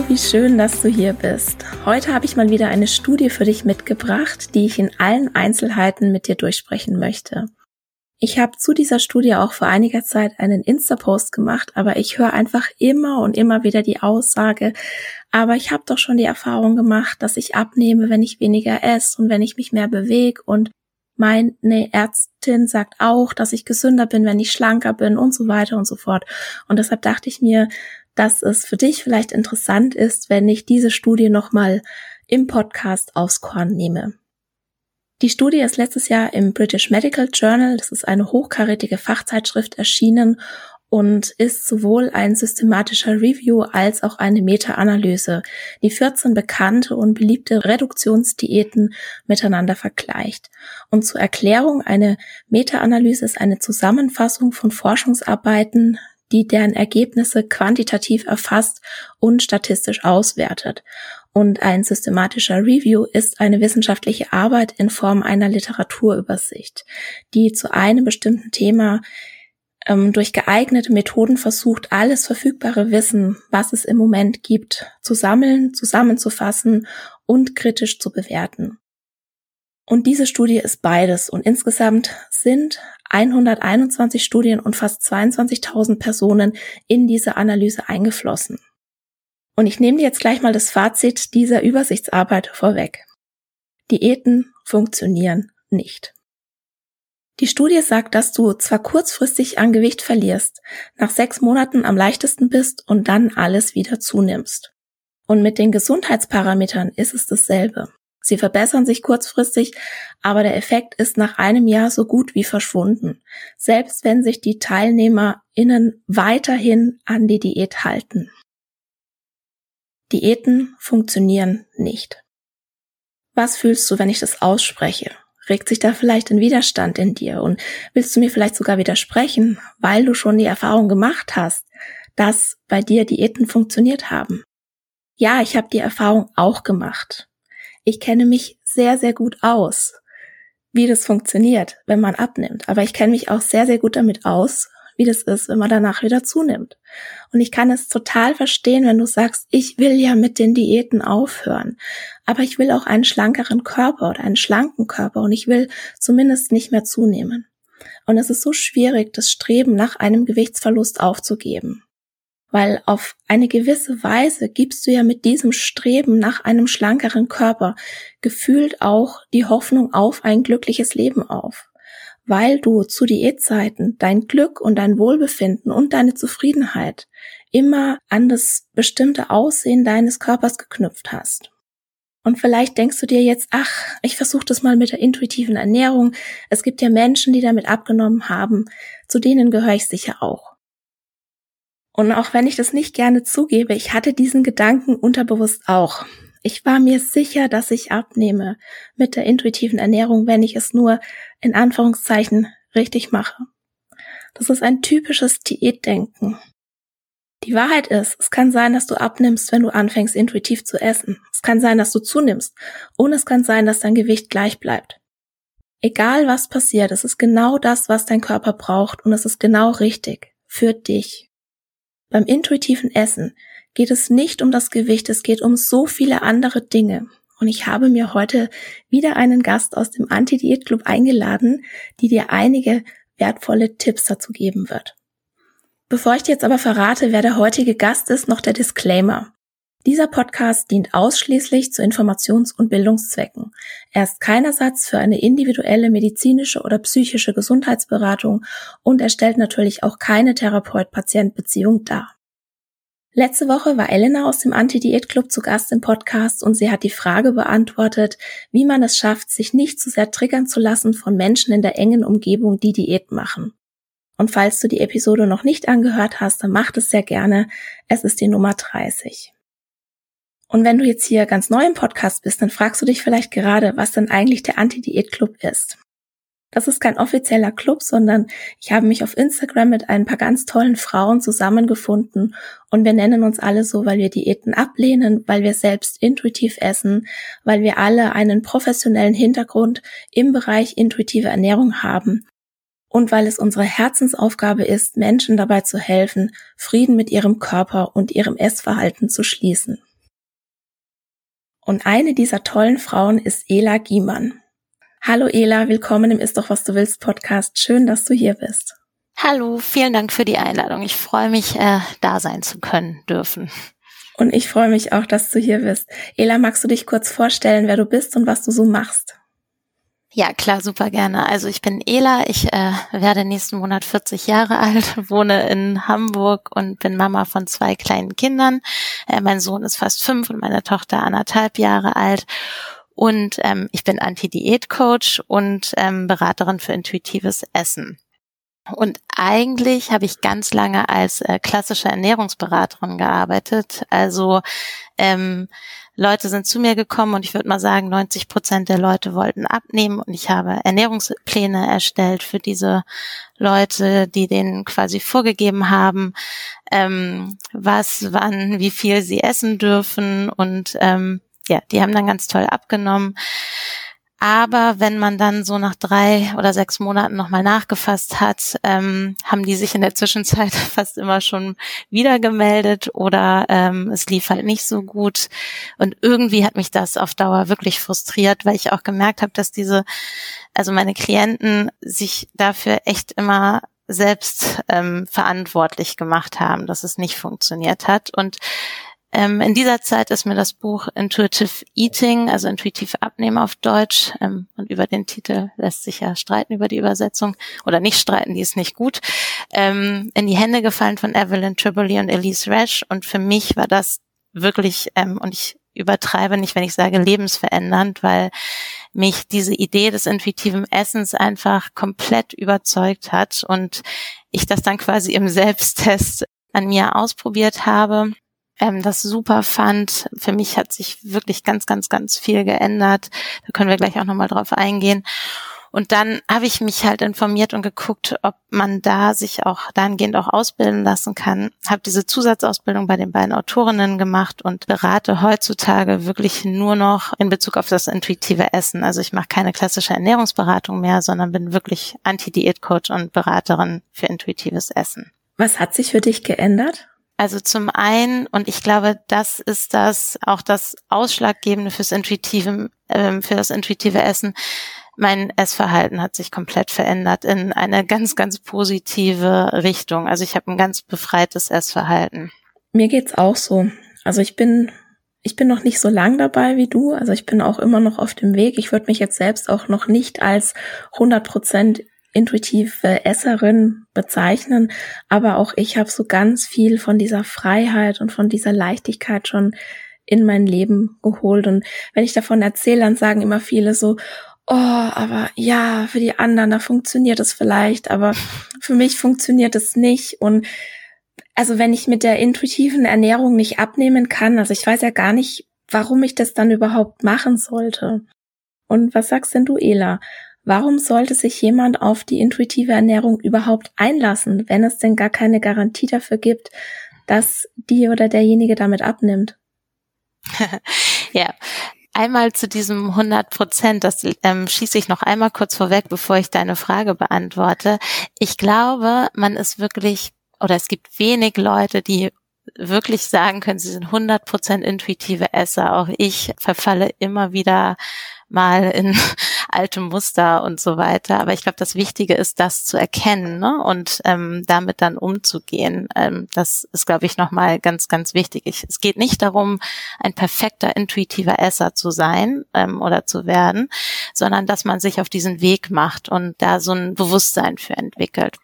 Hallo, wie schön, dass du hier bist. Heute habe ich mal wieder eine Studie für dich mitgebracht, die ich in allen Einzelheiten mit dir durchsprechen möchte. Ich habe zu dieser Studie auch vor einiger Zeit einen Insta-Post gemacht, aber ich höre einfach immer und immer wieder die Aussage, aber ich habe doch schon die Erfahrung gemacht, dass ich abnehme, wenn ich weniger esse und wenn ich mich mehr bewege und meine Ärztin sagt auch, dass ich gesünder bin, wenn ich schlanker bin und so weiter und so fort. Und deshalb dachte ich mir, dass es für dich vielleicht interessant ist, wenn ich diese Studie nochmal im Podcast aufs Korn nehme. Die Studie ist letztes Jahr im British Medical Journal, das ist eine hochkarätige Fachzeitschrift, erschienen und ist sowohl ein systematischer Review als auch eine Meta-Analyse, die 14 bekannte und beliebte Reduktionsdiäten miteinander vergleicht. Und zur Erklärung, eine Meta-Analyse ist eine Zusammenfassung von Forschungsarbeiten die deren Ergebnisse quantitativ erfasst und statistisch auswertet. Und ein systematischer Review ist eine wissenschaftliche Arbeit in Form einer Literaturübersicht, die zu einem bestimmten Thema ähm, durch geeignete Methoden versucht, alles verfügbare Wissen, was es im Moment gibt, zu sammeln, zusammenzufassen und kritisch zu bewerten. Und diese Studie ist beides und insgesamt sind 121 Studien und fast 22.000 Personen in diese Analyse eingeflossen. Und ich nehme dir jetzt gleich mal das Fazit dieser Übersichtsarbeit vorweg. Diäten funktionieren nicht. Die Studie sagt, dass du zwar kurzfristig an Gewicht verlierst, nach sechs Monaten am leichtesten bist und dann alles wieder zunimmst. Und mit den Gesundheitsparametern ist es dasselbe. Sie verbessern sich kurzfristig, aber der Effekt ist nach einem Jahr so gut wie verschwunden, selbst wenn sich die TeilnehmerInnen weiterhin an die Diät halten. Diäten funktionieren nicht. Was fühlst du, wenn ich das ausspreche? Regt sich da vielleicht ein Widerstand in dir und willst du mir vielleicht sogar widersprechen, weil du schon die Erfahrung gemacht hast, dass bei dir Diäten funktioniert haben? Ja, ich habe die Erfahrung auch gemacht. Ich kenne mich sehr, sehr gut aus, wie das funktioniert, wenn man abnimmt. Aber ich kenne mich auch sehr, sehr gut damit aus, wie das ist, wenn man danach wieder zunimmt. Und ich kann es total verstehen, wenn du sagst, ich will ja mit den Diäten aufhören, aber ich will auch einen schlankeren Körper oder einen schlanken Körper und ich will zumindest nicht mehr zunehmen. Und es ist so schwierig, das Streben nach einem Gewichtsverlust aufzugeben weil auf eine gewisse Weise gibst du ja mit diesem Streben nach einem schlankeren Körper gefühlt auch die Hoffnung auf ein glückliches Leben auf, weil du zu Diätzeiten dein Glück und dein Wohlbefinden und deine Zufriedenheit immer an das bestimmte Aussehen deines Körpers geknüpft hast. Und vielleicht denkst du dir jetzt, ach, ich versuche das mal mit der intuitiven Ernährung. Es gibt ja Menschen, die damit abgenommen haben. Zu denen gehöre ich sicher auch. Und auch wenn ich das nicht gerne zugebe, ich hatte diesen Gedanken unterbewusst auch. Ich war mir sicher, dass ich abnehme mit der intuitiven Ernährung, wenn ich es nur in Anführungszeichen richtig mache. Das ist ein typisches Diätdenken. Die Wahrheit ist, es kann sein, dass du abnimmst, wenn du anfängst, intuitiv zu essen. Es kann sein, dass du zunimmst. Und es kann sein, dass dein Gewicht gleich bleibt. Egal was passiert, es ist genau das, was dein Körper braucht und es ist genau richtig für dich. Beim intuitiven Essen geht es nicht um das Gewicht, es geht um so viele andere Dinge. Und ich habe mir heute wieder einen Gast aus dem Anti-Diät-Club eingeladen, die dir einige wertvolle Tipps dazu geben wird. Bevor ich dir jetzt aber verrate, wer der heutige Gast ist, noch der Disclaimer. Dieser Podcast dient ausschließlich zu Informations- und Bildungszwecken. Er ist kein Ersatz für eine individuelle medizinische oder psychische Gesundheitsberatung und er stellt natürlich auch keine Therapeut-Patient-Beziehung dar. Letzte Woche war Elena aus dem Anti-Diät-Club zu Gast im Podcast und sie hat die Frage beantwortet, wie man es schafft, sich nicht zu sehr triggern zu lassen von Menschen in der engen Umgebung, die Diät machen. Und falls du die Episode noch nicht angehört hast, dann mach es sehr gerne. Es ist die Nummer 30. Und wenn du jetzt hier ganz neu im Podcast bist, dann fragst du dich vielleicht gerade, was denn eigentlich der Anti-Diät-Club ist. Das ist kein offizieller Club, sondern ich habe mich auf Instagram mit ein paar ganz tollen Frauen zusammengefunden und wir nennen uns alle so, weil wir Diäten ablehnen, weil wir selbst intuitiv essen, weil wir alle einen professionellen Hintergrund im Bereich intuitive Ernährung haben und weil es unsere Herzensaufgabe ist, Menschen dabei zu helfen, Frieden mit ihrem Körper und ihrem Essverhalten zu schließen. Und eine dieser tollen Frauen ist Ela Giemann. Hallo Ela, willkommen im Ist doch was du willst Podcast. Schön, dass du hier bist. Hallo, vielen Dank für die Einladung. Ich freue mich, äh, da sein zu können dürfen. Und ich freue mich auch, dass du hier bist. Ela, magst du dich kurz vorstellen, wer du bist und was du so machst? Ja, klar, super gerne. Also ich bin Ela, ich äh, werde nächsten Monat 40 Jahre alt, wohne in Hamburg und bin Mama von zwei kleinen Kindern. Äh, mein Sohn ist fast fünf und meine Tochter anderthalb Jahre alt. Und ähm, ich bin Anti-Diät-Coach und ähm, Beraterin für intuitives Essen. Und eigentlich habe ich ganz lange als äh, klassische Ernährungsberaterin gearbeitet. Also ähm, Leute sind zu mir gekommen und ich würde mal sagen, 90 Prozent der Leute wollten abnehmen und ich habe Ernährungspläne erstellt für diese Leute, die denen quasi vorgegeben haben, ähm, was, wann, wie viel sie essen dürfen und ähm, ja, die haben dann ganz toll abgenommen. Aber wenn man dann so nach drei oder sechs Monaten nochmal nachgefasst hat, ähm, haben die sich in der Zwischenzeit fast immer schon wieder gemeldet oder ähm, es lief halt nicht so gut. Und irgendwie hat mich das auf Dauer wirklich frustriert, weil ich auch gemerkt habe, dass diese, also meine Klienten sich dafür echt immer selbst ähm, verantwortlich gemacht haben, dass es nicht funktioniert hat. Und ähm, in dieser Zeit ist mir das Buch Intuitive Eating, also intuitiv abnehmen auf Deutsch, ähm, und über den Titel lässt sich ja streiten über die Übersetzung oder nicht streiten, die ist nicht gut, ähm, in die Hände gefallen von Evelyn Triboli und Elise Rash. Und für mich war das wirklich, ähm, und ich übertreibe nicht, wenn ich sage lebensverändernd, weil mich diese Idee des intuitiven Essens einfach komplett überzeugt hat und ich das dann quasi im Selbsttest an mir ausprobiert habe ähm, das super fand. Für mich hat sich wirklich ganz, ganz, ganz viel geändert. Da können wir gleich auch nochmal drauf eingehen. Und dann habe ich mich halt informiert und geguckt, ob man da sich auch dahingehend auch ausbilden lassen kann. Habe diese Zusatzausbildung bei den beiden Autorinnen gemacht und berate heutzutage wirklich nur noch in Bezug auf das intuitive Essen. Also ich mache keine klassische Ernährungsberatung mehr, sondern bin wirklich Anti-Diät-Coach und Beraterin für intuitives Essen. Was hat sich für dich geändert? Also zum einen, und ich glaube, das ist das auch das Ausschlaggebende fürs intuitive, äh, für das intuitive Essen. Mein Essverhalten hat sich komplett verändert in eine ganz, ganz positive Richtung. Also ich habe ein ganz befreites Essverhalten. Mir geht's auch so. Also ich bin ich bin noch nicht so lang dabei wie du, also ich bin auch immer noch auf dem Weg. Ich würde mich jetzt selbst auch noch nicht als 100 Prozent intuitive Esserin bezeichnen, aber auch ich habe so ganz viel von dieser Freiheit und von dieser Leichtigkeit schon in mein Leben geholt. Und wenn ich davon erzähle, dann sagen immer viele so, oh, aber ja, für die anderen, da funktioniert es vielleicht, aber für mich funktioniert es nicht. Und also wenn ich mit der intuitiven Ernährung nicht abnehmen kann, also ich weiß ja gar nicht, warum ich das dann überhaupt machen sollte. Und was sagst denn du, Ela? Warum sollte sich jemand auf die intuitive Ernährung überhaupt einlassen, wenn es denn gar keine Garantie dafür gibt, dass die oder derjenige damit abnimmt? ja, einmal zu diesem 100 Prozent, das ähm, schieße ich noch einmal kurz vorweg, bevor ich deine Frage beantworte. Ich glaube, man ist wirklich, oder es gibt wenig Leute, die wirklich sagen können, sie sind 100% intuitive Esser. Auch ich verfalle immer wieder mal in alte Muster und so weiter. Aber ich glaube, das Wichtige ist, das zu erkennen ne? und ähm, damit dann umzugehen. Ähm, das ist, glaube ich, nochmal ganz, ganz wichtig. Ich, es geht nicht darum, ein perfekter, intuitiver Esser zu sein ähm, oder zu werden, sondern dass man sich auf diesen Weg macht und da so ein Bewusstsein für entwickelt.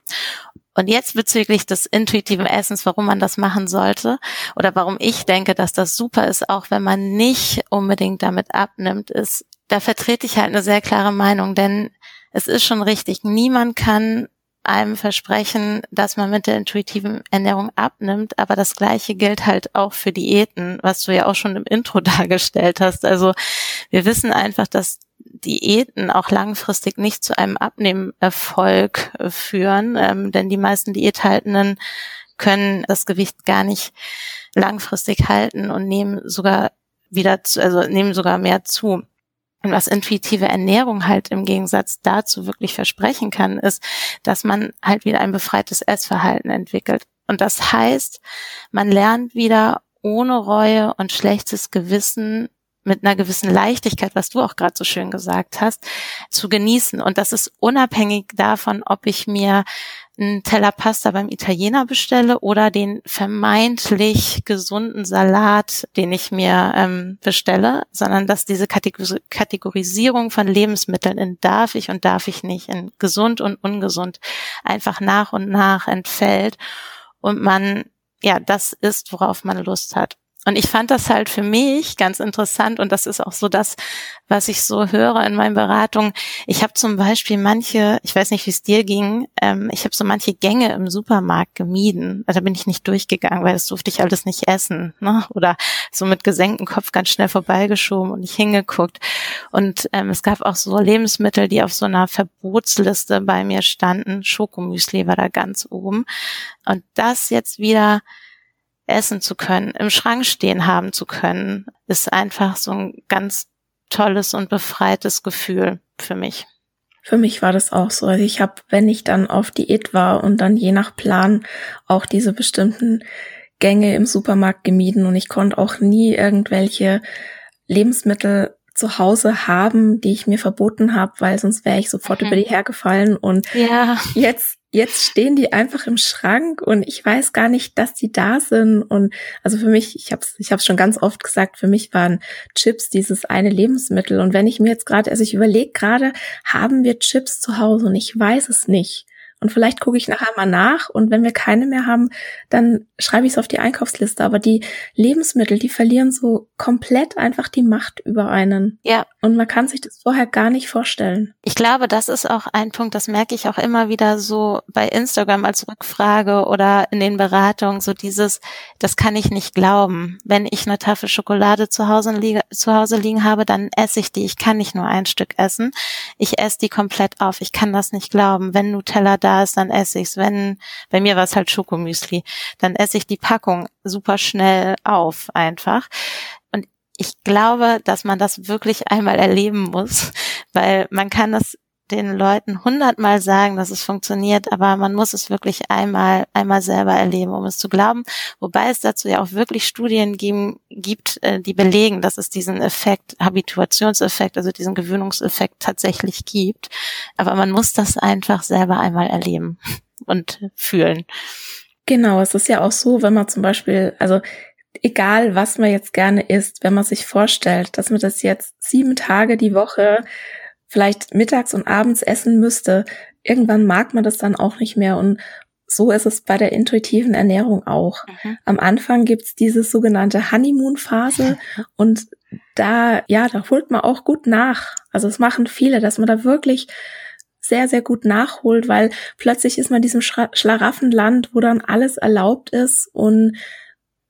Und jetzt bezüglich des intuitiven Essens, warum man das machen sollte oder warum ich denke, dass das super ist, auch wenn man nicht unbedingt damit abnimmt, ist, da vertrete ich halt eine sehr klare Meinung, denn es ist schon richtig, niemand kann einem versprechen, dass man mit der intuitiven Ernährung abnimmt, aber das gleiche gilt halt auch für Diäten, was du ja auch schon im Intro dargestellt hast. Also wir wissen einfach, dass Diäten auch langfristig nicht zu einem Abnehmerfolg führen, ähm, denn die meisten Diäthaltenden können das Gewicht gar nicht langfristig halten und nehmen sogar wieder zu, also nehmen sogar mehr zu. Und was intuitive Ernährung halt im Gegensatz dazu wirklich versprechen kann, ist, dass man halt wieder ein befreites Essverhalten entwickelt. Und das heißt, man lernt wieder ohne Reue und schlechtes Gewissen mit einer gewissen Leichtigkeit, was du auch gerade so schön gesagt hast, zu genießen. Und das ist unabhängig davon, ob ich mir einen Teller Pasta beim Italiener bestelle oder den vermeintlich gesunden Salat, den ich mir ähm, bestelle, sondern dass diese Kategorisierung von Lebensmitteln in darf ich und darf ich nicht, in gesund und ungesund einfach nach und nach entfällt und man ja das ist, worauf man Lust hat. Und ich fand das halt für mich ganz interessant und das ist auch so das, was ich so höre in meinen Beratungen. Ich habe zum Beispiel manche, ich weiß nicht, wie es dir ging, ähm, ich habe so manche Gänge im Supermarkt gemieden. Da bin ich nicht durchgegangen, weil das durfte ich alles nicht essen. Ne? Oder so mit gesenktem Kopf ganz schnell vorbeigeschoben und nicht hingeguckt. Und ähm, es gab auch so Lebensmittel, die auf so einer Verbotsliste bei mir standen. Schokomüsli war da ganz oben. Und das jetzt wieder essen zu können, im Schrank stehen haben zu können, ist einfach so ein ganz tolles und befreites Gefühl für mich. Für mich war das auch so. Also ich habe, wenn ich dann auf Diät war und dann je nach Plan auch diese bestimmten Gänge im Supermarkt gemieden und ich konnte auch nie irgendwelche Lebensmittel zu Hause haben, die ich mir verboten habe, weil sonst wäre ich sofort mhm. über die hergefallen. Und ja. jetzt, jetzt stehen die einfach im Schrank und ich weiß gar nicht, dass die da sind. Und also für mich, ich habe es ich hab's schon ganz oft gesagt, für mich waren Chips dieses eine Lebensmittel. Und wenn ich mir jetzt gerade, also ich überlege gerade, haben wir Chips zu Hause und ich weiß es nicht. Und vielleicht gucke ich nachher mal nach und wenn wir keine mehr haben, dann schreibe ich es auf die Einkaufsliste. Aber die Lebensmittel, die verlieren so komplett einfach die Macht über einen. Ja. Und man kann sich das vorher gar nicht vorstellen. Ich glaube, das ist auch ein Punkt, das merke ich auch immer wieder so bei Instagram als Rückfrage oder in den Beratungen, so dieses, das kann ich nicht glauben. Wenn ich eine Tafel Schokolade zu Hause, liege, zu Hause liegen habe, dann esse ich die. Ich kann nicht nur ein Stück essen. Ich esse die komplett auf. Ich kann das nicht glauben. Wenn Nutella da ist, dann esse ich's. Wenn, bei mir war es halt Schokomüsli, dann esse ich die Packung super schnell auf einfach. Und ich glaube, dass man das wirklich einmal erleben muss, weil man kann das den Leuten hundertmal sagen, dass es funktioniert, aber man muss es wirklich einmal, einmal selber erleben, um es zu glauben. Wobei es dazu ja auch wirklich Studien geben, gibt, äh, die belegen, dass es diesen Effekt, Habituationseffekt, also diesen Gewöhnungseffekt tatsächlich gibt. Aber man muss das einfach selber einmal erleben und fühlen. Genau, es ist ja auch so, wenn man zum Beispiel, also egal was man jetzt gerne isst, wenn man sich vorstellt, dass man das jetzt sieben Tage die Woche vielleicht mittags und abends essen müsste, irgendwann mag man das dann auch nicht mehr. Und so ist es bei der intuitiven Ernährung auch. Mhm. Am Anfang gibt's diese sogenannte Honeymoon-Phase und da, ja, da holt man auch gut nach. Also es machen viele, dass man da wirklich sehr, sehr gut nachholt, weil plötzlich ist man in diesem Schlaraffenland, wo dann alles erlaubt ist und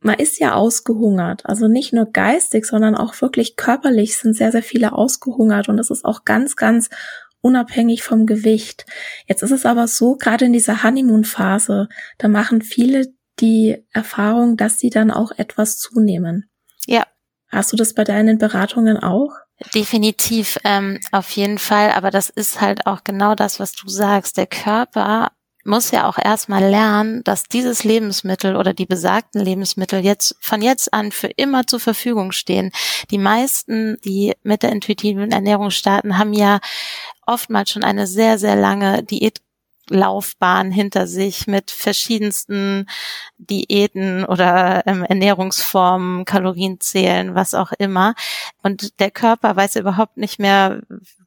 man ist ja ausgehungert. Also nicht nur geistig, sondern auch wirklich körperlich sind sehr, sehr viele ausgehungert und das ist auch ganz, ganz unabhängig vom Gewicht. Jetzt ist es aber so, gerade in dieser Honeymoon-Phase, da machen viele die Erfahrung, dass sie dann auch etwas zunehmen. Ja. Hast du das bei deinen Beratungen auch? Definitiv, ähm, auf jeden Fall. Aber das ist halt auch genau das, was du sagst. Der Körper muss ja auch erstmal lernen, dass dieses Lebensmittel oder die besagten Lebensmittel jetzt von jetzt an für immer zur Verfügung stehen. Die meisten, die mit der intuitiven Ernährung starten, haben ja oftmals schon eine sehr, sehr lange Diät Laufbahn hinter sich mit verschiedensten Diäten oder ähm, Ernährungsformen, Kalorienzählen, was auch immer. Und der Körper weiß überhaupt nicht mehr,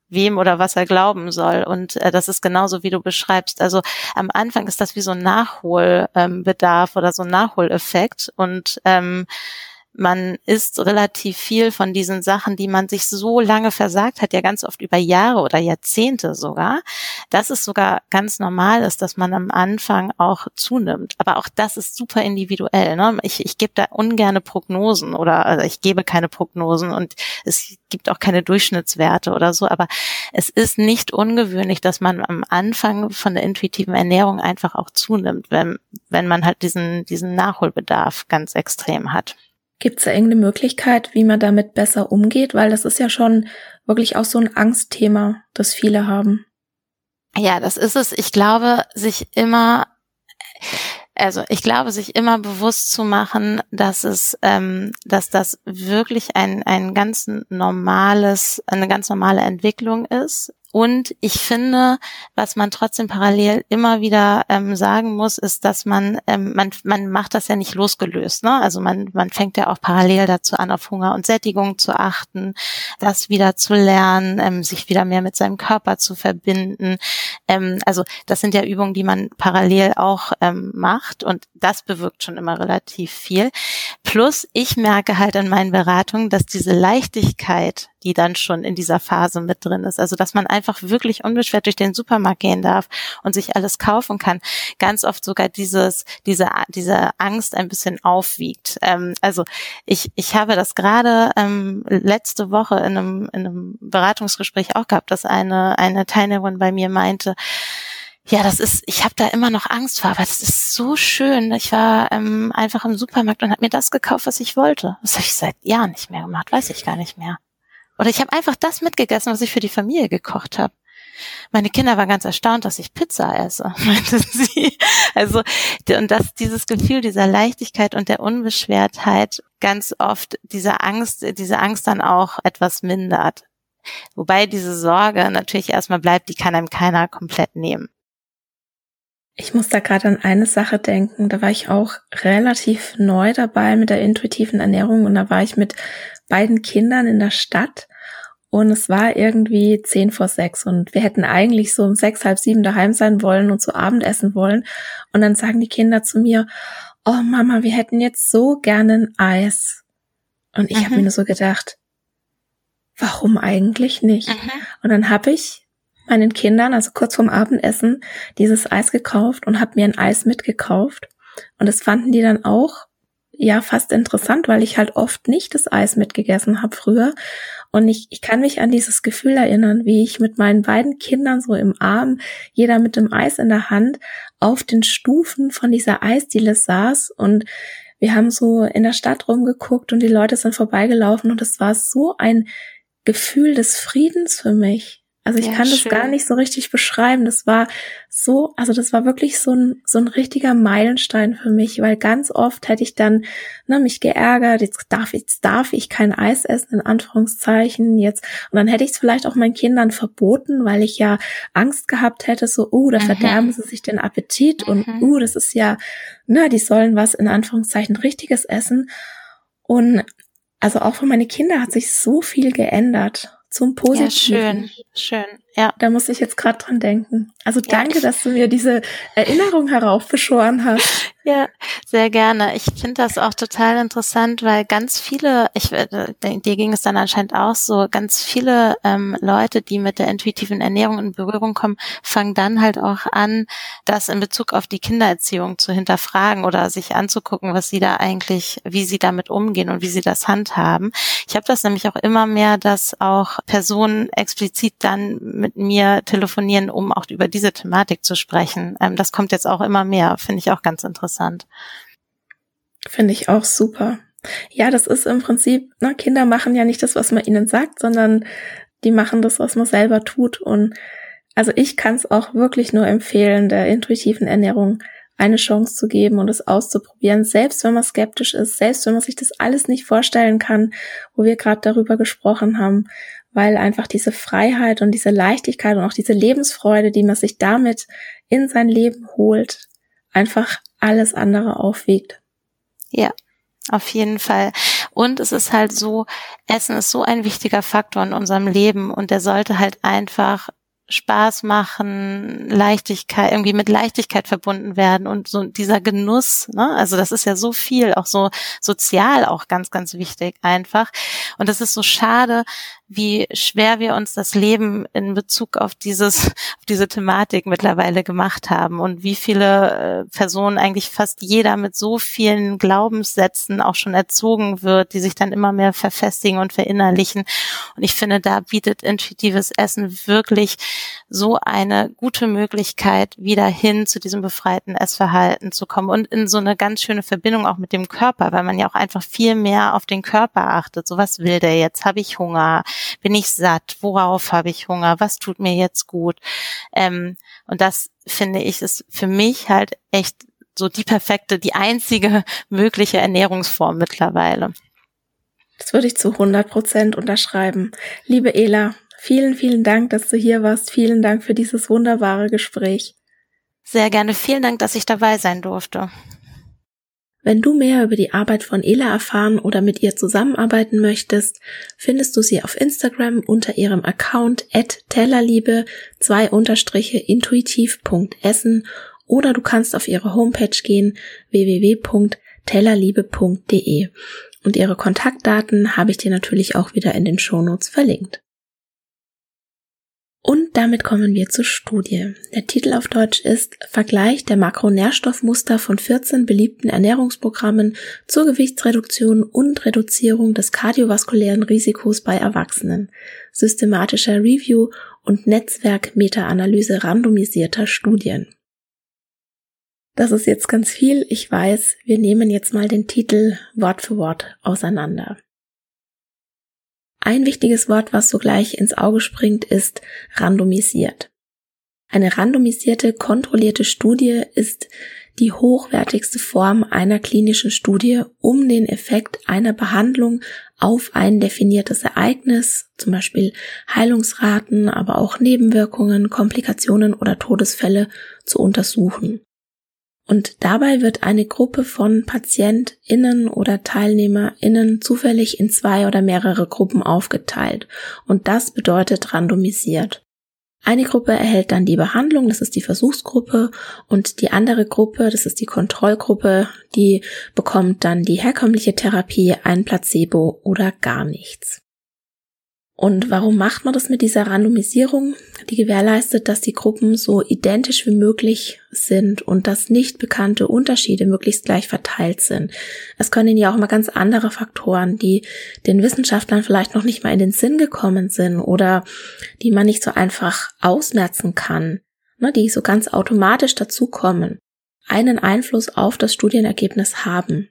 wem oder was er glauben soll. Und äh, das ist genauso, wie du beschreibst. Also am Anfang ist das wie so ein Nachholbedarf ähm, oder so ein Nachholeffekt. Und ähm, man isst relativ viel von diesen Sachen, die man sich so lange versagt hat, ja ganz oft über Jahre oder Jahrzehnte sogar, dass es sogar ganz normal ist, dass man am Anfang auch zunimmt. Aber auch das ist super individuell. Ne? Ich, ich gebe da ungerne Prognosen oder also ich gebe keine Prognosen und es gibt auch keine Durchschnittswerte oder so. Aber es ist nicht ungewöhnlich, dass man am Anfang von der intuitiven Ernährung einfach auch zunimmt, wenn, wenn man halt diesen, diesen Nachholbedarf ganz extrem hat. Gibt es da irgendeine Möglichkeit, wie man damit besser umgeht? Weil das ist ja schon wirklich auch so ein Angstthema, das viele haben. Ja, das ist es. Ich glaube, sich immer, also ich glaube, sich immer bewusst zu machen, dass es, ähm, dass das wirklich ein ein ganz normales, eine ganz normale Entwicklung ist und ich finde, was man trotzdem parallel immer wieder ähm, sagen muss, ist, dass man, ähm, man, man macht das ja nicht losgelöst. Ne? Also man, man fängt ja auch parallel dazu an, auf Hunger und Sättigung zu achten, das wieder zu lernen, ähm, sich wieder mehr mit seinem Körper zu verbinden. Ähm, also das sind ja Übungen, die man parallel auch ähm, macht und das bewirkt schon immer relativ viel. Plus ich merke halt in meinen Beratungen, dass diese Leichtigkeit, die dann schon in dieser Phase mit drin ist. Also dass man einfach wirklich unbeschwert durch den Supermarkt gehen darf und sich alles kaufen kann. Ganz oft sogar dieses, diese, diese Angst ein bisschen aufwiegt. Ähm, also ich, ich habe das gerade ähm, letzte Woche in einem, in einem Beratungsgespräch auch gehabt, dass eine, eine Teilnehmerin bei mir meinte, ja, das ist, ich habe da immer noch Angst vor, aber das ist so schön. Ich war ähm, einfach im Supermarkt und habe mir das gekauft, was ich wollte. Das habe ich seit Jahren nicht mehr gemacht, weiß ich gar nicht mehr. Oder ich habe einfach das mitgegessen, was ich für die Familie gekocht habe. Meine Kinder waren ganz erstaunt, dass ich Pizza esse, meinte sie. Also, und dass dieses Gefühl dieser Leichtigkeit und der Unbeschwertheit ganz oft diese Angst, diese Angst dann auch etwas mindert. Wobei diese Sorge natürlich erstmal bleibt, die kann einem keiner komplett nehmen. Ich muss da gerade an eine Sache denken. Da war ich auch relativ neu dabei mit der intuitiven Ernährung und da war ich mit beiden Kindern in der Stadt und es war irgendwie zehn vor sechs und wir hätten eigentlich so um sechs, halb sieben daheim sein wollen und zu Abend essen wollen. Und dann sagen die Kinder zu mir, oh Mama, wir hätten jetzt so gerne ein Eis. Und ich mhm. habe mir nur so gedacht, warum eigentlich nicht? Mhm. Und dann habe ich meinen Kindern, also kurz vorm Abendessen, dieses Eis gekauft und habe mir ein Eis mitgekauft. Und das fanden die dann auch ja fast interessant, weil ich halt oft nicht das Eis mitgegessen habe früher. Und ich, ich kann mich an dieses Gefühl erinnern, wie ich mit meinen beiden Kindern so im Arm, jeder mit dem Eis in der Hand, auf den Stufen von dieser Eisdiele saß und wir haben so in der Stadt rumgeguckt und die Leute sind vorbeigelaufen und es war so ein Gefühl des Friedens für mich. Also ich ja, kann schön. das gar nicht so richtig beschreiben. Das war so, also das war wirklich so ein, so ein richtiger Meilenstein für mich, weil ganz oft hätte ich dann ne, mich geärgert, jetzt darf, jetzt darf ich kein Eis essen, in Anführungszeichen, jetzt. Und dann hätte ich es vielleicht auch meinen Kindern verboten, weil ich ja Angst gehabt hätte, so, uh, da mhm. verderben sie sich den Appetit mhm. und uh, das ist ja, ne, die sollen was in Anführungszeichen richtiges essen. Und also auch für meine Kinder hat sich so viel geändert zum Positiven. Ja, schön, schön. Ja. Da muss ich jetzt gerade dran denken. Also danke, ja. dass du mir diese Erinnerung heraufbeschworen hast. Ja, sehr gerne. Ich finde das auch total interessant, weil ganz viele, ich, äh, dir ging es dann anscheinend auch so, ganz viele ähm, Leute, die mit der intuitiven Ernährung in Berührung kommen, fangen dann halt auch an, das in Bezug auf die Kindererziehung zu hinterfragen oder sich anzugucken, was sie da eigentlich, wie sie damit umgehen und wie sie das handhaben. Ich habe das nämlich auch immer mehr, dass auch Personen explizit dann mit mir telefonieren, um auch über diese Thematik zu sprechen. Ähm, das kommt jetzt auch immer mehr, finde ich auch ganz interessant. Finde ich auch super. Ja, das ist im Prinzip, ne, Kinder machen ja nicht das, was man ihnen sagt, sondern die machen das, was man selber tut. Und Also ich kann es auch wirklich nur empfehlen, der intuitiven Ernährung eine Chance zu geben und es auszuprobieren, selbst wenn man skeptisch ist, selbst wenn man sich das alles nicht vorstellen kann, wo wir gerade darüber gesprochen haben, weil einfach diese Freiheit und diese Leichtigkeit und auch diese Lebensfreude, die man sich damit in sein Leben holt, einfach alles andere aufwiegt. Ja, auf jeden Fall. Und es ist halt so, Essen ist so ein wichtiger Faktor in unserem Leben und der sollte halt einfach Spaß machen, Leichtigkeit, irgendwie mit Leichtigkeit verbunden werden und so dieser Genuss, ne? Also das ist ja so viel, auch so sozial auch ganz, ganz wichtig einfach. Und das ist so schade, wie schwer wir uns das Leben in Bezug auf dieses, auf diese Thematik mittlerweile gemacht haben und wie viele äh, Personen eigentlich fast jeder mit so vielen Glaubenssätzen auch schon erzogen wird, die sich dann immer mehr verfestigen und verinnerlichen. Und ich finde, da bietet intuitives Essen wirklich so eine gute Möglichkeit, wieder hin zu diesem befreiten Essverhalten zu kommen und in so eine ganz schöne Verbindung auch mit dem Körper, weil man ja auch einfach viel mehr auf den Körper achtet. So was will der jetzt? Habe ich Hunger? Bin ich satt? Worauf habe ich Hunger? Was tut mir jetzt gut? Ähm, und das finde ich ist für mich halt echt so die perfekte, die einzige mögliche Ernährungsform mittlerweile. Das würde ich zu 100 Prozent unterschreiben. Liebe Ela, vielen, vielen Dank, dass du hier warst. Vielen Dank für dieses wunderbare Gespräch. Sehr gerne. Vielen Dank, dass ich dabei sein durfte. Wenn du mehr über die Arbeit von Ela erfahren oder mit ihr zusammenarbeiten möchtest, findest du sie auf Instagram unter ihrem Account at tellerliebe 2 unterstriche intuitiv.essen oder du kannst auf ihre Homepage gehen www.tellerliebe.de und ihre Kontaktdaten habe ich dir natürlich auch wieder in den Shownotes verlinkt. Und damit kommen wir zur Studie. Der Titel auf Deutsch ist Vergleich der Makronährstoffmuster von 14 beliebten Ernährungsprogrammen zur Gewichtsreduktion und Reduzierung des kardiovaskulären Risikos bei Erwachsenen. Systematischer Review und Netzwerk-Meta-Analyse randomisierter Studien. Das ist jetzt ganz viel, ich weiß, wir nehmen jetzt mal den Titel Wort für Wort auseinander. Ein wichtiges Wort, was sogleich ins Auge springt, ist randomisiert. Eine randomisierte, kontrollierte Studie ist die hochwertigste Form einer klinischen Studie, um den Effekt einer Behandlung auf ein definiertes Ereignis, zum Beispiel Heilungsraten, aber auch Nebenwirkungen, Komplikationen oder Todesfälle zu untersuchen. Und dabei wird eine Gruppe von PatientInnen oder TeilnehmerInnen zufällig in zwei oder mehrere Gruppen aufgeteilt. Und das bedeutet randomisiert. Eine Gruppe erhält dann die Behandlung, das ist die Versuchsgruppe, und die andere Gruppe, das ist die Kontrollgruppe, die bekommt dann die herkömmliche Therapie, ein Placebo oder gar nichts. Und warum macht man das mit dieser Randomisierung? Die gewährleistet, dass die Gruppen so identisch wie möglich sind und dass nicht bekannte Unterschiede möglichst gleich verteilt sind. Es können ja auch mal ganz andere Faktoren, die den Wissenschaftlern vielleicht noch nicht mal in den Sinn gekommen sind oder die man nicht so einfach ausmerzen kann, ne, die so ganz automatisch dazukommen, einen Einfluss auf das Studienergebnis haben.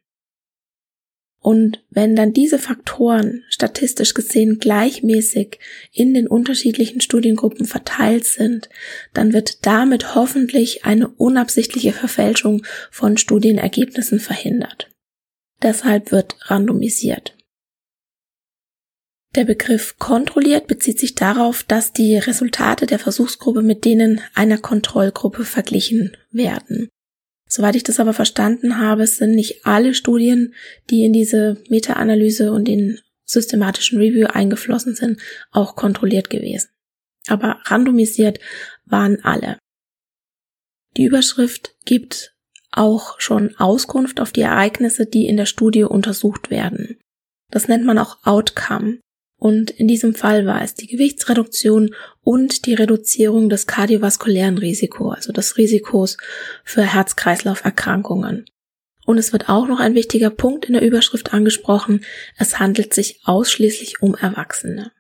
Und wenn dann diese Faktoren statistisch gesehen gleichmäßig in den unterschiedlichen Studiengruppen verteilt sind, dann wird damit hoffentlich eine unabsichtliche Verfälschung von Studienergebnissen verhindert. Deshalb wird randomisiert. Der Begriff kontrolliert bezieht sich darauf, dass die Resultate der Versuchsgruppe mit denen einer Kontrollgruppe verglichen werden. Soweit ich das aber verstanden habe, sind nicht alle Studien, die in diese Meta-Analyse und den systematischen Review eingeflossen sind, auch kontrolliert gewesen. Aber randomisiert waren alle. Die Überschrift gibt auch schon Auskunft auf die Ereignisse, die in der Studie untersucht werden. Das nennt man auch Outcome. Und in diesem Fall war es die Gewichtsreduktion und die Reduzierung des kardiovaskulären Risikos, also des Risikos für Herz-Kreislauf-Erkrankungen. Und es wird auch noch ein wichtiger Punkt in der Überschrift angesprochen. Es handelt sich ausschließlich um Erwachsene.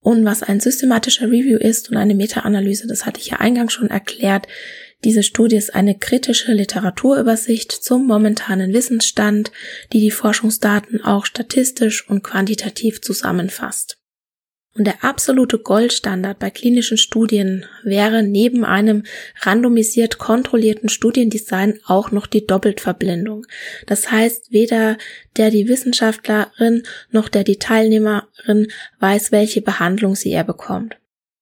Und was ein systematischer Review ist und eine Meta-Analyse, das hatte ich ja eingangs schon erklärt, diese Studie ist eine kritische Literaturübersicht zum momentanen Wissensstand, die die Forschungsdaten auch statistisch und quantitativ zusammenfasst. Und der absolute Goldstandard bei klinischen Studien wäre neben einem randomisiert kontrollierten Studiendesign auch noch die Doppeltverblindung. Das heißt, weder der die Wissenschaftlerin noch der die Teilnehmerin weiß, welche Behandlung sie er bekommt.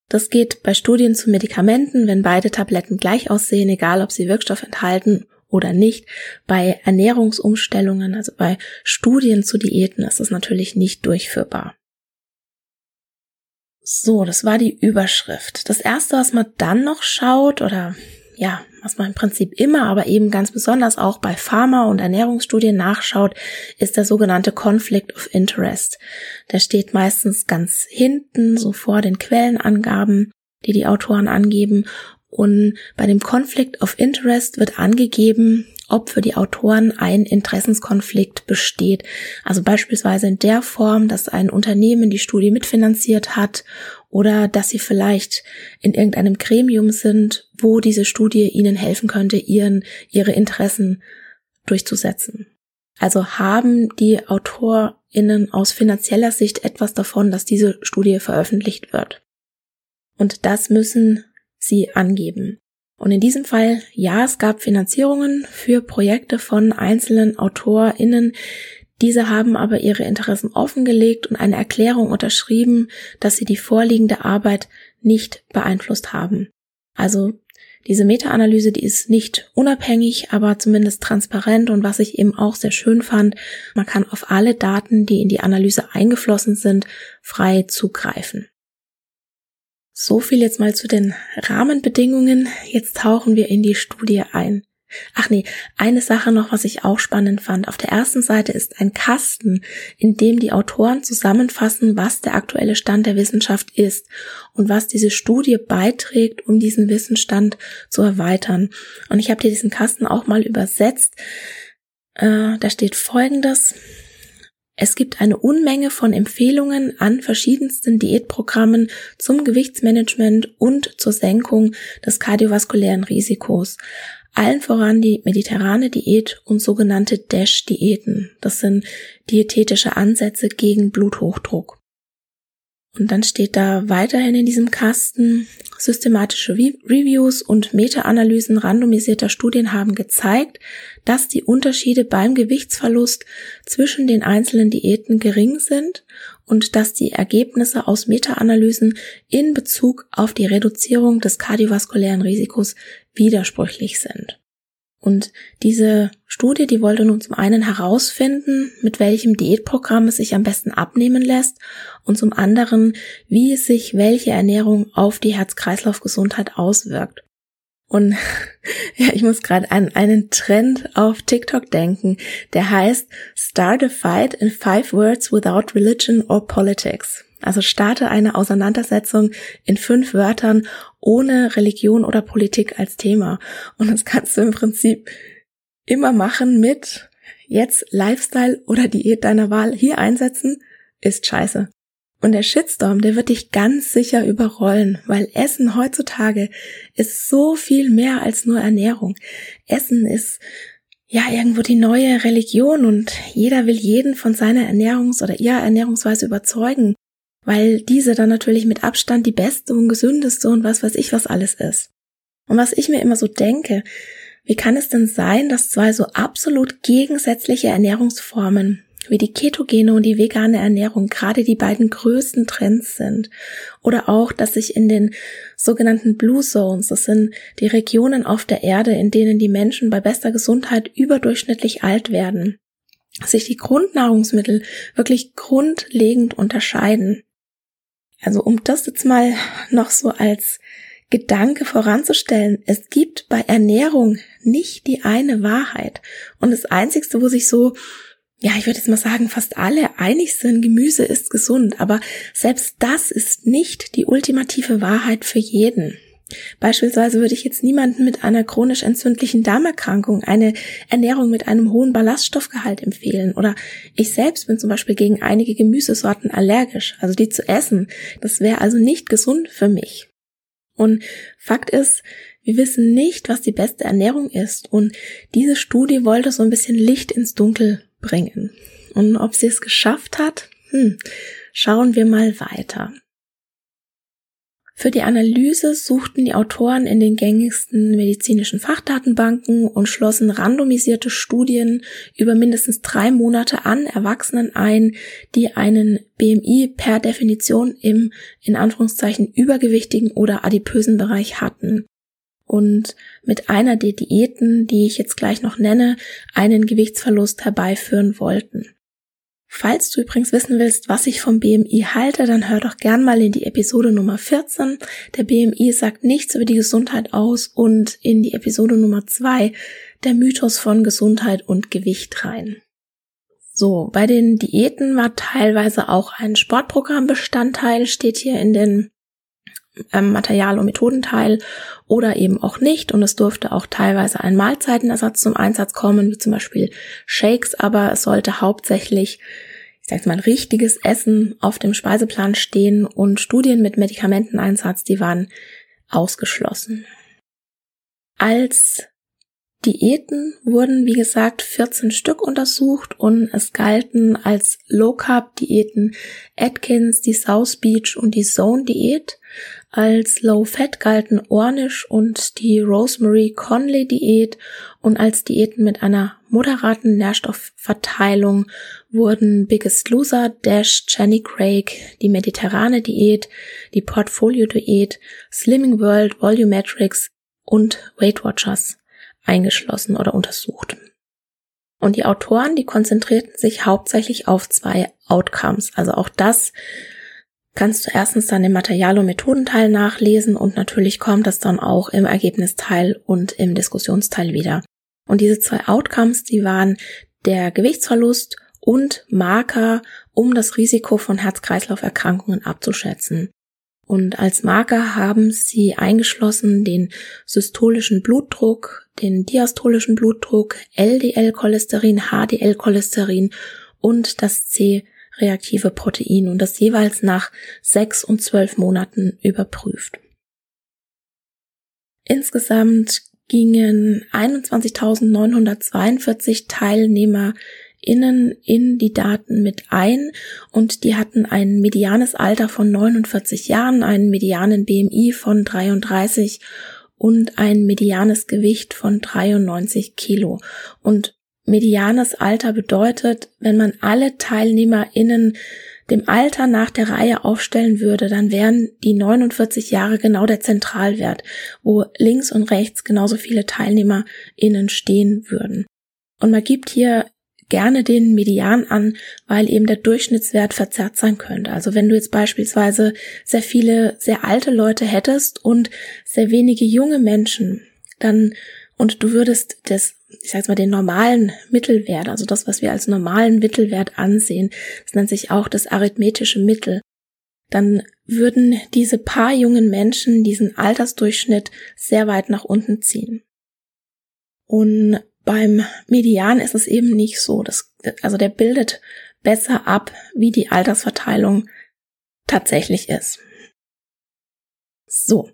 Das geht bei Studien zu Medikamenten, wenn beide Tabletten gleich aussehen, egal ob sie Wirkstoff enthalten oder nicht. Bei Ernährungsumstellungen, also bei Studien zu Diäten, ist das natürlich nicht durchführbar. So, das war die Überschrift. Das erste, was man dann noch schaut oder ja, was man im Prinzip immer, aber eben ganz besonders auch bei Pharma- und Ernährungsstudien nachschaut, ist der sogenannte Conflict of Interest. Der steht meistens ganz hinten, so vor den Quellenangaben, die die Autoren angeben. Und bei dem Conflict of Interest wird angegeben, ob für die Autoren ein Interessenskonflikt besteht. Also beispielsweise in der Form, dass ein Unternehmen die Studie mitfinanziert hat oder dass sie vielleicht in irgendeinem Gremium sind, wo diese Studie ihnen helfen könnte, ihren, ihre Interessen durchzusetzen. Also haben die AutorInnen aus finanzieller Sicht etwas davon, dass diese Studie veröffentlicht wird. Und das müssen sie angeben. Und in diesem Fall, ja, es gab Finanzierungen für Projekte von einzelnen AutorInnen. Diese haben aber ihre Interessen offengelegt und eine Erklärung unterschrieben, dass sie die vorliegende Arbeit nicht beeinflusst haben. Also diese Meta-Analyse, die ist nicht unabhängig, aber zumindest transparent und was ich eben auch sehr schön fand, man kann auf alle Daten, die in die Analyse eingeflossen sind, frei zugreifen. So viel jetzt mal zu den Rahmenbedingungen. Jetzt tauchen wir in die Studie ein. Ach nee, eine Sache noch, was ich auch spannend fand. Auf der ersten Seite ist ein Kasten, in dem die Autoren zusammenfassen, was der aktuelle Stand der Wissenschaft ist und was diese Studie beiträgt, um diesen Wissensstand zu erweitern. Und ich habe dir diesen Kasten auch mal übersetzt. Äh, da steht Folgendes. Es gibt eine Unmenge von Empfehlungen an verschiedensten Diätprogrammen zum Gewichtsmanagement und zur Senkung des kardiovaskulären Risikos. Allen voran die mediterrane Diät und sogenannte DASH-Diäten. Das sind diätetische Ansätze gegen Bluthochdruck. Und dann steht da weiterhin in diesem Kasten, systematische Reviews und Meta-Analysen randomisierter Studien haben gezeigt, dass die Unterschiede beim Gewichtsverlust zwischen den einzelnen Diäten gering sind und dass die Ergebnisse aus Meta-Analysen in Bezug auf die Reduzierung des kardiovaskulären Risikos widersprüchlich sind. Und diese Studie, die wollte nun zum einen herausfinden, mit welchem Diätprogramm es sich am besten abnehmen lässt und zum anderen, wie sich welche Ernährung auf die Herz-Kreislauf-Gesundheit auswirkt. Und ja, ich muss gerade an einen Trend auf TikTok denken, der heißt Start a fight in five words without religion or politics. Also starte eine Auseinandersetzung in fünf Wörtern ohne Religion oder Politik als Thema. Und das kannst du im Prinzip immer machen mit jetzt Lifestyle oder Diät deiner Wahl hier einsetzen, ist scheiße. Und der Shitstorm, der wird dich ganz sicher überrollen, weil Essen heutzutage ist so viel mehr als nur Ernährung. Essen ist ja irgendwo die neue Religion und jeder will jeden von seiner Ernährungs- oder ihrer Ernährungsweise überzeugen weil diese dann natürlich mit Abstand die beste und gesündeste und was weiß ich was alles ist. Und was ich mir immer so denke, wie kann es denn sein, dass zwei so absolut gegensätzliche Ernährungsformen wie die ketogene und die vegane Ernährung gerade die beiden größten Trends sind. Oder auch, dass sich in den sogenannten Blue Zones, das sind die Regionen auf der Erde, in denen die Menschen bei bester Gesundheit überdurchschnittlich alt werden, sich die Grundnahrungsmittel wirklich grundlegend unterscheiden. Also um das jetzt mal noch so als Gedanke voranzustellen, es gibt bei Ernährung nicht die eine Wahrheit. Und das Einzigste, wo sich so, ja, ich würde jetzt mal sagen, fast alle einig sind, Gemüse ist gesund, aber selbst das ist nicht die ultimative Wahrheit für jeden. Beispielsweise würde ich jetzt niemanden mit einer chronisch entzündlichen Darmerkrankung eine Ernährung mit einem hohen Ballaststoffgehalt empfehlen. Oder ich selbst bin zum Beispiel gegen einige Gemüsesorten allergisch, also die zu essen. Das wäre also nicht gesund für mich. Und Fakt ist, wir wissen nicht, was die beste Ernährung ist. Und diese Studie wollte so ein bisschen Licht ins Dunkel bringen. Und ob sie es geschafft hat, hm, schauen wir mal weiter. Für die Analyse suchten die Autoren in den gängigsten medizinischen Fachdatenbanken und schlossen randomisierte Studien über mindestens drei Monate an Erwachsenen ein, die einen BMI per Definition im in Anführungszeichen übergewichtigen oder adipösen Bereich hatten. Und mit einer der Diäten, die ich jetzt gleich noch nenne, einen Gewichtsverlust herbeiführen wollten. Falls du übrigens wissen willst, was ich vom BMI halte, dann hör doch gern mal in die Episode Nummer 14. Der BMI sagt nichts über die Gesundheit aus und in die Episode Nummer 2 der Mythos von Gesundheit und Gewicht rein. So, bei den Diäten war teilweise auch ein Sportprogramm Bestandteil, steht hier in den ähm, Material- und Methodenteil oder eben auch nicht. Und es durfte auch teilweise ein Mahlzeitenersatz zum Einsatz kommen, wie zum Beispiel Shakes, aber es sollte hauptsächlich, ich sag's mal, richtiges Essen auf dem Speiseplan stehen und Studien mit Medikamenteneinsatz, die waren ausgeschlossen. Als Diäten wurden, wie gesagt, 14 Stück untersucht und es galten als Low Carb Diäten Atkins, die South Beach und die Zone Diät. Als Low Fat galten Ornish und die Rosemary Conley Diät und als Diäten mit einer moderaten Nährstoffverteilung wurden Biggest Loser, Dash, Jenny Craig, die mediterrane Diät, die Portfolio Diät, Slimming World, Volumetrics und Weight Watchers eingeschlossen oder untersucht. Und die Autoren, die konzentrierten sich hauptsächlich auf zwei Outcomes. Also auch das kannst du erstens dann im Material- und Methodenteil nachlesen und natürlich kommt das dann auch im Ergebnisteil und im Diskussionsteil wieder. Und diese zwei Outcomes, die waren der Gewichtsverlust und Marker, um das Risiko von Herz-Kreislauf-Erkrankungen abzuschätzen. Und als Marker haben sie eingeschlossen den systolischen Blutdruck, den diastolischen Blutdruck, LDL-Cholesterin, HDL-Cholesterin und das C-reaktive Protein und das jeweils nach sechs und zwölf Monaten überprüft. Insgesamt gingen 21.942 Teilnehmer innen in die Daten mit ein und die hatten ein medianes Alter von 49 Jahren, einen medianen BMI von 33 und ein medianes Gewicht von 93 Kilo. Und medianes Alter bedeutet, wenn man alle TeilnehmerInnen dem Alter nach der Reihe aufstellen würde, dann wären die 49 Jahre genau der Zentralwert, wo links und rechts genauso viele TeilnehmerInnen stehen würden. Und man gibt hier gerne den Median an, weil eben der Durchschnittswert verzerrt sein könnte. Also wenn du jetzt beispielsweise sehr viele sehr alte Leute hättest und sehr wenige junge Menschen, dann und du würdest das, ich sag mal, den normalen Mittelwert, also das, was wir als normalen Mittelwert ansehen, das nennt sich auch das arithmetische Mittel, dann würden diese paar jungen Menschen diesen Altersdurchschnitt sehr weit nach unten ziehen. Und beim Median ist es eben nicht so. Das, also der bildet besser ab, wie die Altersverteilung tatsächlich ist. So,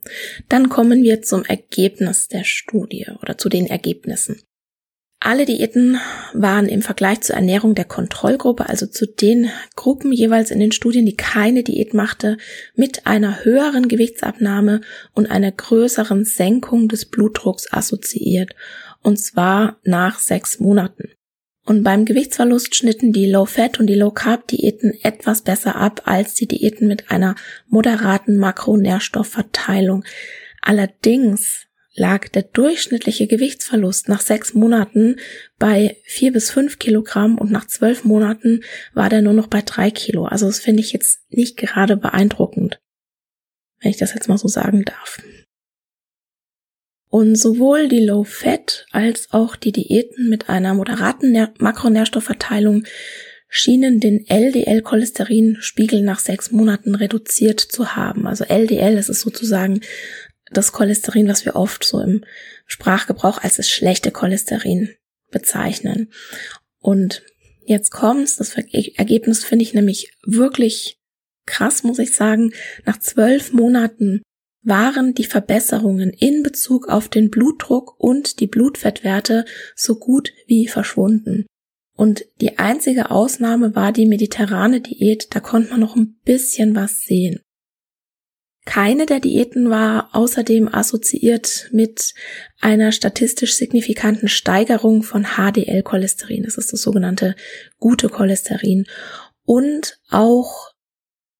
dann kommen wir zum Ergebnis der Studie oder zu den Ergebnissen. Alle Diäten waren im Vergleich zur Ernährung der Kontrollgruppe, also zu den Gruppen jeweils in den Studien, die keine Diät machte, mit einer höheren Gewichtsabnahme und einer größeren Senkung des Blutdrucks assoziiert und zwar nach sechs Monaten. Und beim Gewichtsverlust schnitten die Low-Fat und die Low-Carb-Diäten etwas besser ab als die Diäten mit einer moderaten Makronährstoffverteilung. Allerdings lag der durchschnittliche Gewichtsverlust nach sechs Monaten bei vier bis fünf Kilogramm und nach zwölf Monaten war der nur noch bei drei Kilo. Also das finde ich jetzt nicht gerade beeindruckend, wenn ich das jetzt mal so sagen darf. Und sowohl die Low Fat als auch die Diäten mit einer moderaten Makronährstoffverteilung schienen den LDL-Cholesterinspiegel nach sechs Monaten reduziert zu haben. Also LDL, das ist sozusagen das Cholesterin, was wir oft so im Sprachgebrauch als das schlechte Cholesterin bezeichnen. Und jetzt kommt's, das Ergebnis finde ich nämlich wirklich krass, muss ich sagen. Nach zwölf Monaten waren die Verbesserungen in Bezug auf den Blutdruck und die Blutfettwerte so gut wie verschwunden. Und die einzige Ausnahme war die mediterrane Diät, da konnte man noch ein bisschen was sehen. Keine der Diäten war außerdem assoziiert mit einer statistisch signifikanten Steigerung von HDL-Cholesterin. Das ist das sogenannte gute Cholesterin. Und auch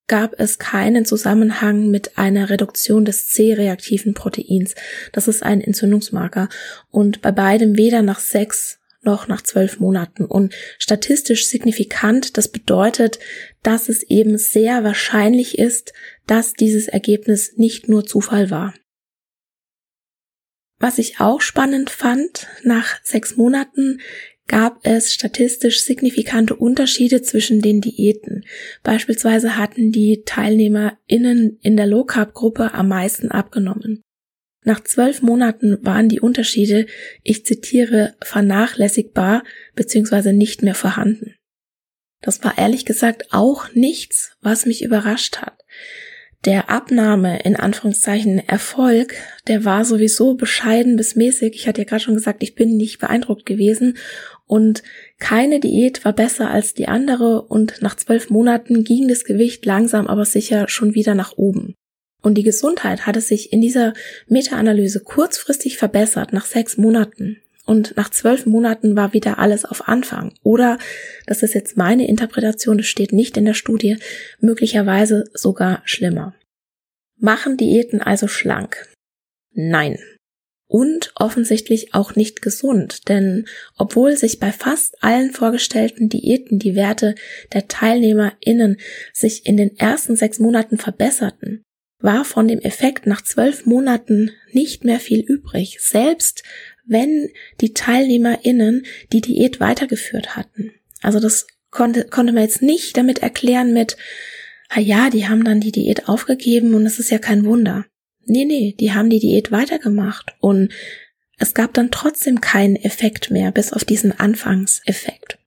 gab es keinen Zusammenhang mit einer Reduktion des C-reaktiven Proteins. Das ist ein Entzündungsmarker. Und bei beidem weder nach sechs noch nach zwölf Monaten. Und statistisch signifikant, das bedeutet, dass es eben sehr wahrscheinlich ist, dass dieses Ergebnis nicht nur Zufall war. Was ich auch spannend fand, nach sechs Monaten gab es statistisch signifikante Unterschiede zwischen den Diäten. Beispielsweise hatten die TeilnehmerInnen in der Low Carb Gruppe am meisten abgenommen. Nach zwölf Monaten waren die Unterschiede, ich zitiere, vernachlässigbar bzw. nicht mehr vorhanden. Das war ehrlich gesagt auch nichts, was mich überrascht hat. Der Abnahme in Anführungszeichen Erfolg, der war sowieso bescheiden bis mäßig. Ich hatte ja gerade schon gesagt, ich bin nicht beeindruckt gewesen und keine Diät war besser als die andere und nach zwölf Monaten ging das Gewicht langsam aber sicher schon wieder nach oben. Und die Gesundheit hatte sich in dieser Meta-Analyse kurzfristig verbessert nach sechs Monaten. Und nach zwölf Monaten war wieder alles auf Anfang. Oder, das ist jetzt meine Interpretation, das steht nicht in der Studie, möglicherweise sogar schlimmer. Machen Diäten also schlank? Nein. Und offensichtlich auch nicht gesund, denn obwohl sich bei fast allen vorgestellten Diäten die Werte der TeilnehmerInnen sich in den ersten sechs Monaten verbesserten, war von dem Effekt nach zwölf Monaten nicht mehr viel übrig, selbst wenn die TeilnehmerInnen die Diät weitergeführt hatten. Also das konnte, konnte man jetzt nicht damit erklären mit, ah ja, die haben dann die Diät aufgegeben und es ist ja kein Wunder. Nee, nee, die haben die Diät weitergemacht und es gab dann trotzdem keinen Effekt mehr, bis auf diesen Anfangseffekt.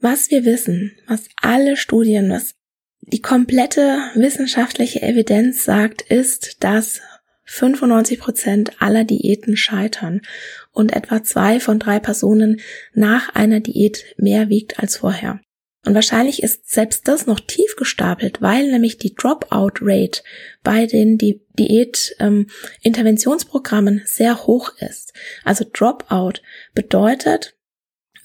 Was wir wissen, was alle Studien, was die komplette wissenschaftliche Evidenz sagt, ist, dass 95 Prozent aller Diäten scheitern und etwa zwei von drei Personen nach einer Diät mehr wiegt als vorher. Und wahrscheinlich ist selbst das noch tief gestapelt, weil nämlich die Dropout-Rate bei den Diät-Interventionsprogrammen ähm, sehr hoch ist. Also Dropout bedeutet,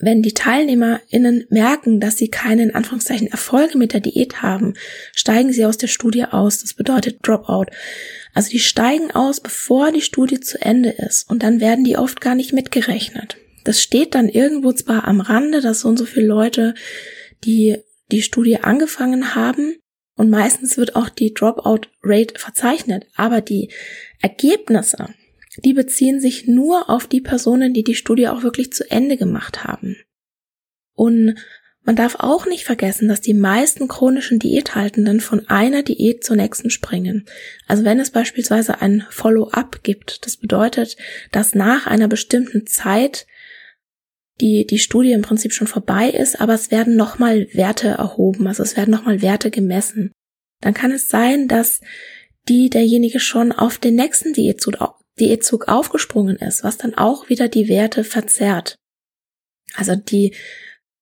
wenn die TeilnehmerInnen merken, dass sie keine in Anführungszeichen Erfolge mit der Diät haben, steigen sie aus der Studie aus. Das bedeutet Dropout. Also die steigen aus, bevor die Studie zu Ende ist. Und dann werden die oft gar nicht mitgerechnet. Das steht dann irgendwo zwar am Rande, dass so und so viele Leute, die die Studie angefangen haben, und meistens wird auch die Dropout-Rate verzeichnet, aber die Ergebnisse, die beziehen sich nur auf die Personen, die die Studie auch wirklich zu Ende gemacht haben. Und man darf auch nicht vergessen, dass die meisten chronischen Diäthaltenden von einer Diät zur nächsten springen. Also wenn es beispielsweise ein Follow-up gibt, das bedeutet, dass nach einer bestimmten Zeit die, die Studie im Prinzip schon vorbei ist, aber es werden nochmal Werte erhoben, also es werden nochmal Werte gemessen. Dann kann es sein, dass die derjenige schon auf den nächsten Diätzug, Diätzug aufgesprungen ist, was dann auch wieder die Werte verzerrt. Also die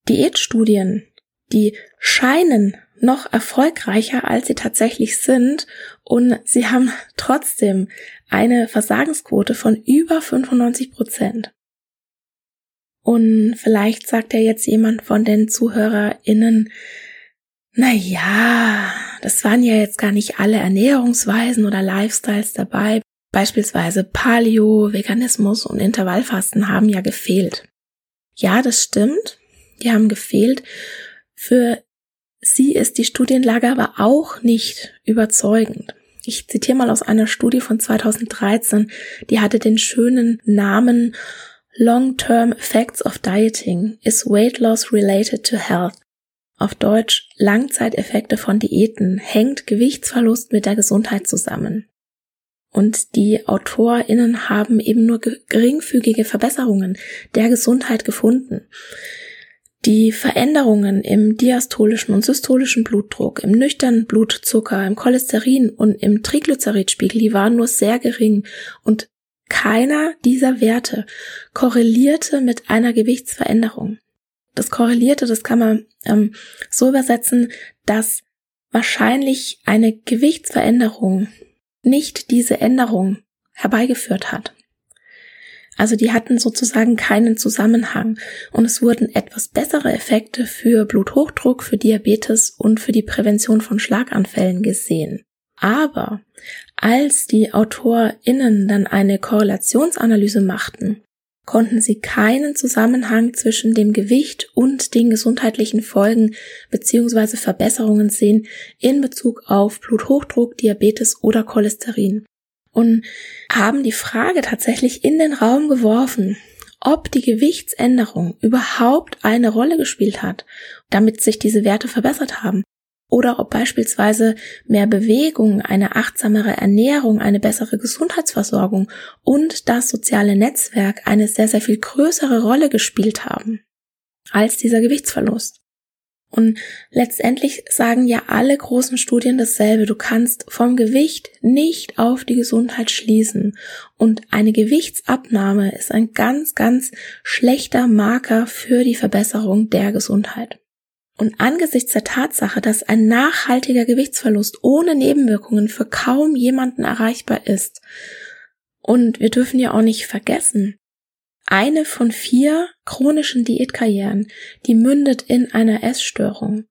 Diätstudien, die scheinen noch erfolgreicher, als sie tatsächlich sind, und sie haben trotzdem eine Versagensquote von über 95 Prozent. Und vielleicht sagt ja jetzt jemand von den ZuhörerInnen, na ja, das waren ja jetzt gar nicht alle Ernährungsweisen oder Lifestyles dabei. Beispielsweise Paleo, Veganismus und Intervallfasten haben ja gefehlt. Ja, das stimmt. Die haben gefehlt. Für sie ist die Studienlage aber auch nicht überzeugend. Ich zitiere mal aus einer Studie von 2013, die hatte den schönen Namen Long-Term Effects of Dieting is Weight Loss Related to Health. Auf Deutsch Langzeiteffekte von Diäten hängt Gewichtsverlust mit der Gesundheit zusammen. Und die AutorInnen haben eben nur geringfügige Verbesserungen der Gesundheit gefunden. Die Veränderungen im diastolischen und systolischen Blutdruck, im nüchternen Blutzucker, im Cholesterin und im Triglyceridspiegel, die waren nur sehr gering und keiner dieser Werte korrelierte mit einer Gewichtsveränderung. Das korrelierte, das kann man ähm, so übersetzen, dass wahrscheinlich eine Gewichtsveränderung nicht diese Änderung herbeigeführt hat. Also die hatten sozusagen keinen Zusammenhang und es wurden etwas bessere Effekte für Bluthochdruck, für Diabetes und für die Prävention von Schlaganfällen gesehen. Aber als die AutorInnen dann eine Korrelationsanalyse machten, konnten sie keinen Zusammenhang zwischen dem Gewicht und den gesundheitlichen Folgen bzw. Verbesserungen sehen in Bezug auf Bluthochdruck, Diabetes oder Cholesterin und haben die Frage tatsächlich in den Raum geworfen, ob die Gewichtsänderung überhaupt eine Rolle gespielt hat, damit sich diese Werte verbessert haben. Oder ob beispielsweise mehr Bewegung, eine achtsamere Ernährung, eine bessere Gesundheitsversorgung und das soziale Netzwerk eine sehr, sehr viel größere Rolle gespielt haben als dieser Gewichtsverlust. Und letztendlich sagen ja alle großen Studien dasselbe. Du kannst vom Gewicht nicht auf die Gesundheit schließen. Und eine Gewichtsabnahme ist ein ganz, ganz schlechter Marker für die Verbesserung der Gesundheit. Und angesichts der Tatsache, dass ein nachhaltiger Gewichtsverlust ohne Nebenwirkungen für kaum jemanden erreichbar ist, und wir dürfen ja auch nicht vergessen, eine von vier chronischen Diätkarrieren, die mündet in einer Essstörung.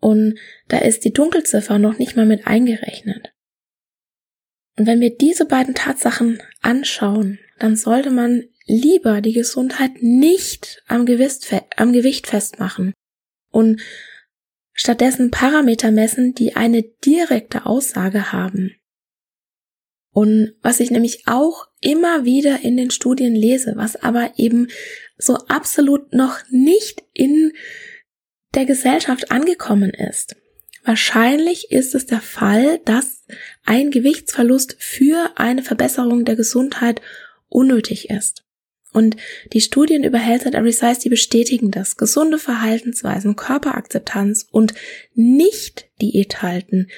Und da ist die Dunkelziffer noch nicht mal mit eingerechnet. Und wenn wir diese beiden Tatsachen anschauen, dann sollte man lieber die Gesundheit nicht am Gewicht, am Gewicht festmachen und stattdessen Parameter messen, die eine direkte Aussage haben. Und was ich nämlich auch immer wieder in den Studien lese, was aber eben so absolut noch nicht in der Gesellschaft angekommen ist. Wahrscheinlich ist es der Fall, dass ein Gewichtsverlust für eine Verbesserung der Gesundheit unnötig ist. Und die Studien über Health at Every Size, die bestätigen das. Gesunde Verhaltensweisen, Körperakzeptanz und nicht Diät halten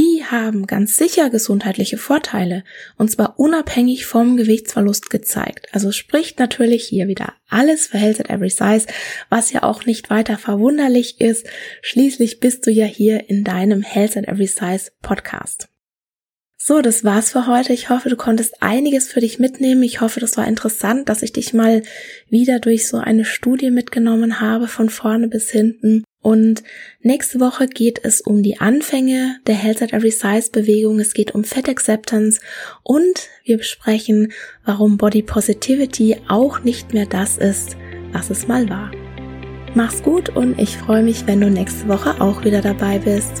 die haben ganz sicher gesundheitliche Vorteile, und zwar unabhängig vom Gewichtsverlust gezeigt. Also spricht natürlich hier wieder alles für Health at Every Size, was ja auch nicht weiter verwunderlich ist. Schließlich bist du ja hier in deinem Health at Every Size Podcast. So, das war's für heute. Ich hoffe, du konntest einiges für dich mitnehmen. Ich hoffe, das war interessant, dass ich dich mal wieder durch so eine Studie mitgenommen habe, von vorne bis hinten. Und nächste Woche geht es um die Anfänge der Health at Every Size Bewegung. Es geht um Fat Acceptance und wir besprechen, warum Body Positivity auch nicht mehr das ist, was es mal war. Mach's gut und ich freue mich, wenn du nächste Woche auch wieder dabei bist.